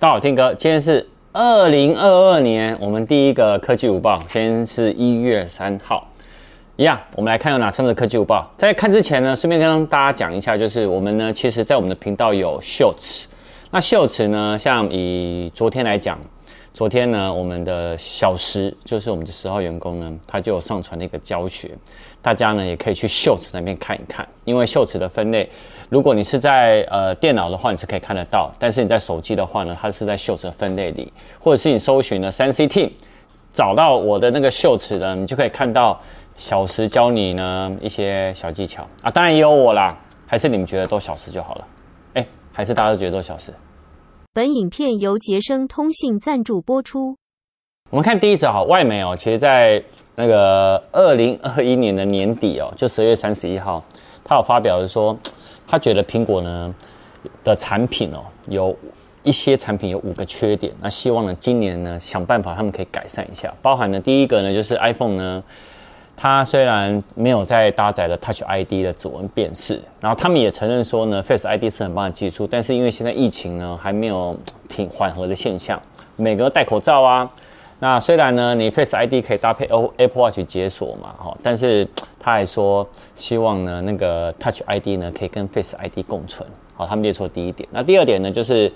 大家好，听哥，今天是二零二二年我们第一个科技午报，今天是一月三号，一样，我们来看有哪三个科技午报。在看之前呢，顺便跟大家讲一下，就是我们呢，其实在我们的频道有秀池那秀池呢，像以昨天来讲。昨天呢，我们的小时就是我们的十号员工呢，他就有上传了一个教学，大家呢也可以去 Shorts 那边看一看。因为 Shorts 的分类，如果你是在呃电脑的话，你是可以看得到；但是你在手机的话呢，它是在 Shorts 的分类里，或者是你搜寻了三 C Team，找到我的那个 Shorts 呢，你就可以看到小时教你呢一些小技巧啊。当然也有我啦，还是你们觉得都小时就好了？哎，还是大家都觉得都小时？本影片由杰生通信赞助播出。我们看第一则哈，外媒哦，其实在那个二零二一年的年底哦，就十月三十一号，他有发表的说，他觉得苹果呢的产品哦，有一些产品有五个缺点，那希望呢今年呢想办法他们可以改善一下，包含呢第一个呢就是 iPhone 呢。它虽然没有在搭载了 Touch ID 的指纹辨识，然后他们也承认说呢，Face ID 是很棒的技术，但是因为现在疫情呢还没有挺缓和的现象，每个戴口罩啊，那虽然呢你 Face ID 可以搭配 Apple Watch 解锁嘛，哈，但是他还说希望呢那个 Touch ID 呢可以跟 Face ID 共存，好，他们列出了第一点。那第二点呢就是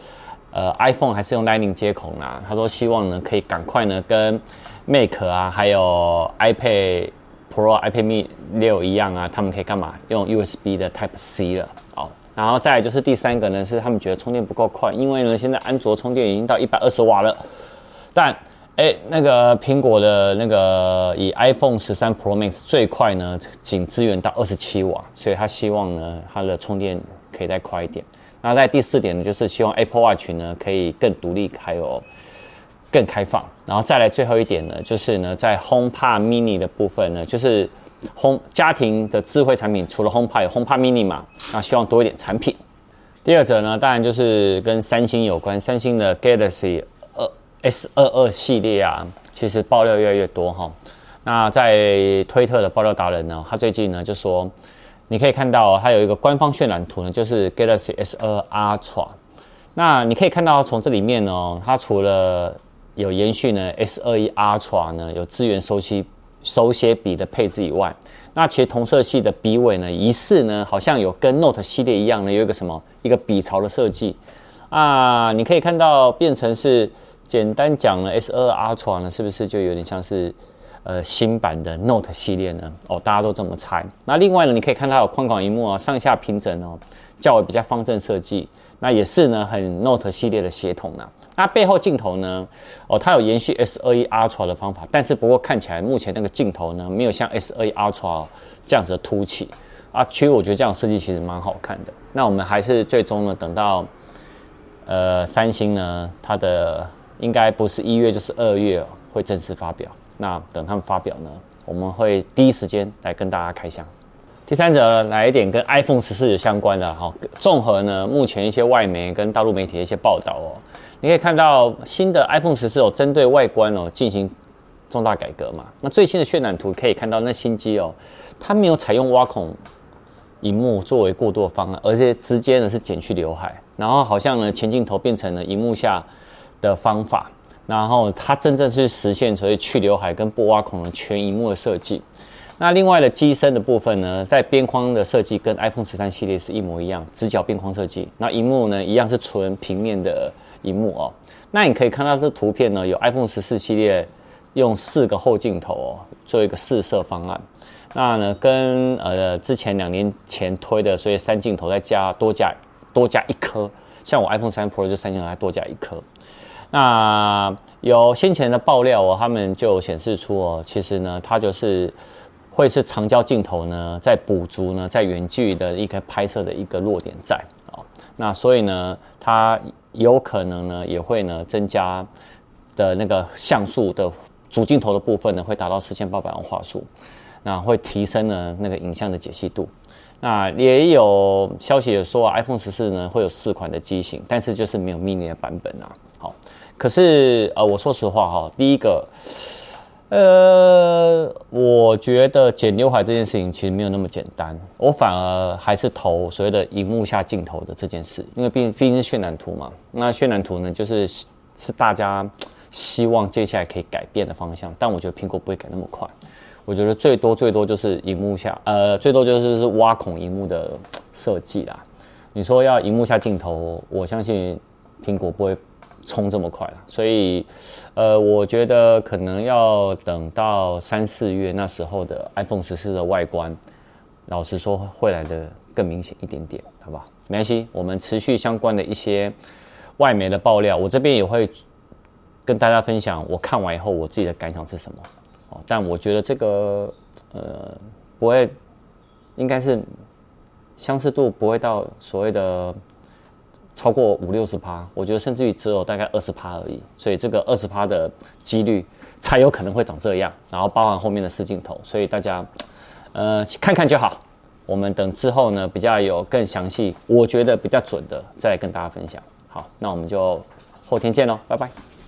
呃 iPhone 还是用 Lightning 接口啦，他说希望呢可以赶快呢跟 Mac 啊还有 iPad。Pro、iPad mini 六一样啊，他们可以干嘛？用 USB 的 Type C 了，好，然后再就是第三个呢，是他们觉得充电不够快，因为呢，现在安卓充电已经到一百二十瓦了，但哎，那个苹果的那个以 iPhone 十三 Pro Max 最快呢，仅支援到二十七瓦，所以他希望呢，它的充电可以再快一点。那在第四点呢，就是希望 Apple Watch 呢可以更独立，还有。更开放，然后再来最后一点呢，就是呢，在 HomePod Mini 的部分呢，就是 Home 家庭的智慧产品，除了 HomePod 有 HomePod Mini 嘛，那希望多一点产品。第二者呢，当然就是跟三星有关，三星的 Galaxy 二 S 二二系列啊，其实爆料越来越多哈。那在推特的爆料达人呢，他最近呢就说，你可以看到他有一个官方渲染图呢，就是 Galaxy S 二 Ultra。那你可以看到从这里面呢，它除了有延续呢，S21 Ultra 呢有支援手写手写笔的配置以外，那其实同色系的笔尾呢，疑似呢好像有跟 Note 系列一样呢，有一个什么一个笔槽的设计啊，你可以看到变成是简单讲了 S22 Ultra 呢，是不是就有点像是呃新版的 Note 系列呢？哦，大家都这么猜。那另外呢，你可以看它有宽广萤幕啊，上下平整哦，较为比较方正设计，那也是呢很 Note 系列的协同呢。那背后镜头呢？哦，它有延续 S21 Ultra 的方法，但是不过看起来目前那个镜头呢，没有像 S21 Ultra 这样子的凸起啊。其实我觉得这样设计其实蛮好看的。那我们还是最终呢，等到呃三星呢，它的应该不是一月就是二月会正式发表。那等他们发表呢，我们会第一时间来跟大家开箱。第三则来一点跟 iPhone 十四有相关的哈，综合呢目前一些外媒跟大陆媒体的一些报道哦。你可以看到新的 iPhone 十四有，针对外观哦进行重大改革嘛。那最新的渲染图可以看到，那新机哦，它没有采用挖孔荧幕作为过渡的方案，而且直接呢是剪去刘海，然后好像呢前镜头变成了荧幕下的方法，然后它真正是实现所谓去刘海跟不挖孔的全荧幕的设计。那另外的机身的部分呢，在边框的设计跟 iPhone 十三系列是一模一样，直角边框设计。那荧幕呢一样是纯平面的。萤幕哦，那你可以看到这图片呢，有 iPhone 十四系列用四个后镜头哦，做一个四摄方案。那呢，跟呃之前两年前推的，所以三镜头再加多加多加一颗，像我 iPhone 13 Pro 就三镜头还多加一颗。那有先前的爆料哦，他们就显示出哦，其实呢，它就是会是长焦镜头呢，在补足呢，在远距的一个拍摄的一个弱点在哦。那所以呢，它。有可能呢，也会呢增加的那个像素的主镜头的部分呢，会达到四千八百万画素，那会提升呢那个影像的解析度。那也有消息也说啊，iPhone 十四呢会有四款的机型，但是就是没有 mini 的版本啊。好，可是呃，我说实话哈，第一个，呃，我觉得剪刘海这件事情其实没有那么简单，我反而还是投所谓的荧幕下镜头的这件事，因为毕竟毕竟是渲染图嘛。那渲染图呢，就是是大家希望接下来可以改变的方向，但我觉得苹果不会改那么快。我觉得最多最多就是荧幕下，呃，最多就是是挖孔荧幕的设计啦。你说要荧幕下镜头，我相信苹果不会。冲这么快了，所以，呃，我觉得可能要等到三四月那时候的 iPhone 十四的外观，老实说会来的更明显一点点，好不好？没关系，我们持续相关的一些外媒的爆料，我这边也会跟大家分享。我看完以后，我自己的感想是什么？哦，但我觉得这个呃不会，应该是相似度不会到所谓的。超过五六十趴，我觉得甚至于只有大概二十趴而已，所以这个二十趴的几率才有可能会长这样，然后包含后面的四镜头，所以大家呃看看就好。我们等之后呢比较有更详细，我觉得比较准的再跟大家分享。好，那我们就后天见喽，拜拜。